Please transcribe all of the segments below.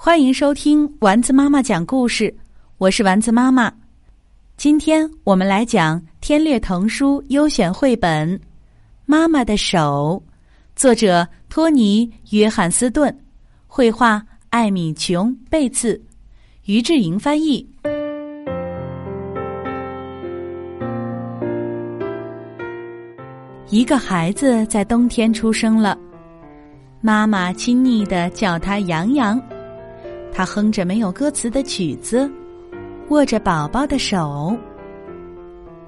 欢迎收听丸子妈妈讲故事，我是丸子妈妈。今天我们来讲天略童书优选绘本《妈妈的手》，作者托尼·约翰斯顿，绘画艾米·琼·贝茨，于志莹翻译。一个孩子在冬天出生了，妈妈亲昵的叫他洋洋。他哼着没有歌词的曲子，握着宝宝的手。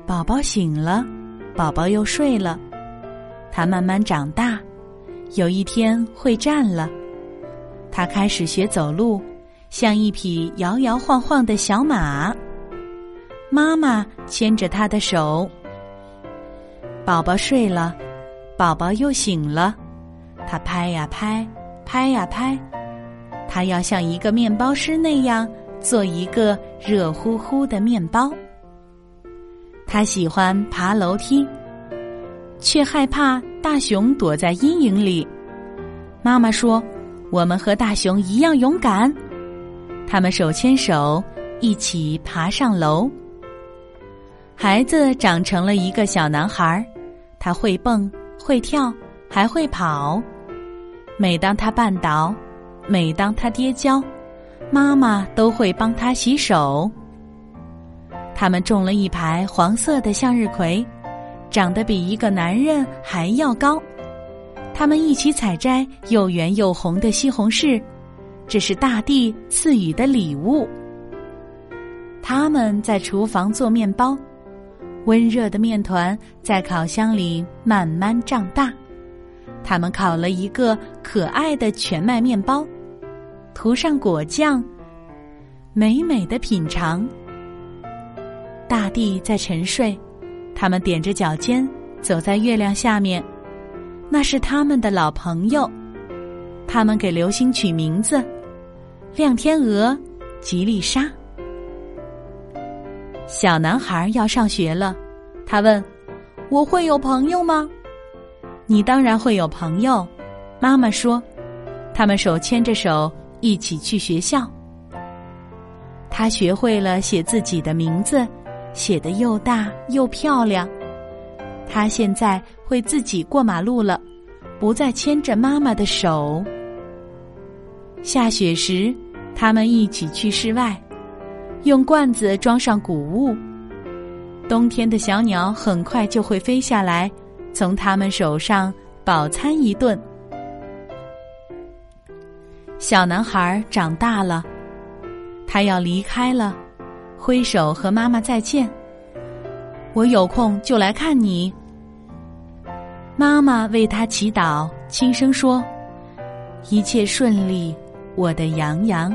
宝宝醒了，宝宝又睡了。他慢慢长大，有一天会站了。他开始学走路，像一匹摇摇晃晃的小马。妈妈牵着他的手。宝宝睡了，宝宝又醒了。他拍呀拍，拍呀拍。他要像一个面包师那样做一个热乎乎的面包。他喜欢爬楼梯，却害怕大熊躲在阴影里。妈妈说：“我们和大熊一样勇敢。”他们手牵手一起爬上楼。孩子长成了一个小男孩，他会蹦，会跳，还会跑。每当他绊倒，每当他跌跤，妈妈都会帮他洗手。他们种了一排黄色的向日葵，长得比一个男人还要高。他们一起采摘又圆又红的西红柿，这是大地赐予的礼物。他们在厨房做面包，温热的面团在烤箱里慢慢胀大。他们烤了一个可爱的全麦面包。涂上果酱，美美的品尝。大地在沉睡，他们踮着脚尖走在月亮下面，那是他们的老朋友。他们给流星取名字：亮天鹅、吉丽莎。小男孩要上学了，他问：“我会有朋友吗？”“你当然会有朋友。”妈妈说。他们手牵着手。一起去学校。他学会了写自己的名字，写得又大又漂亮。他现在会自己过马路了，不再牵着妈妈的手。下雪时，他们一起去室外，用罐子装上谷物。冬天的小鸟很快就会飞下来，从他们手上饱餐一顿。小男孩长大了，他要离开了，挥手和妈妈再见。我有空就来看你。妈妈为他祈祷，轻声说：“一切顺利，我的洋洋。”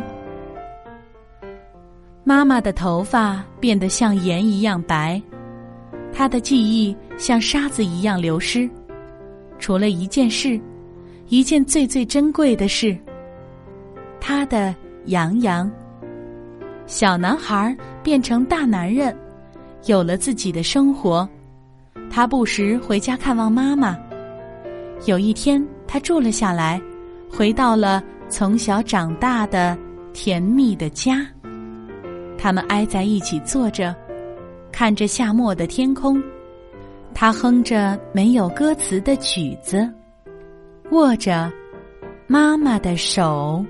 妈妈的头发变得像盐一样白，他的记忆像沙子一样流失，除了一件事，一件最最珍贵的事。他的洋洋，小男孩变成大男人，有了自己的生活。他不时回家看望妈妈。有一天，他住了下来，回到了从小长大的甜蜜的家。他们挨在一起坐着，看着夏末的天空。他哼着没有歌词的曲子，握着妈妈的手。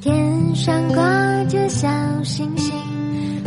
天上挂着小星星，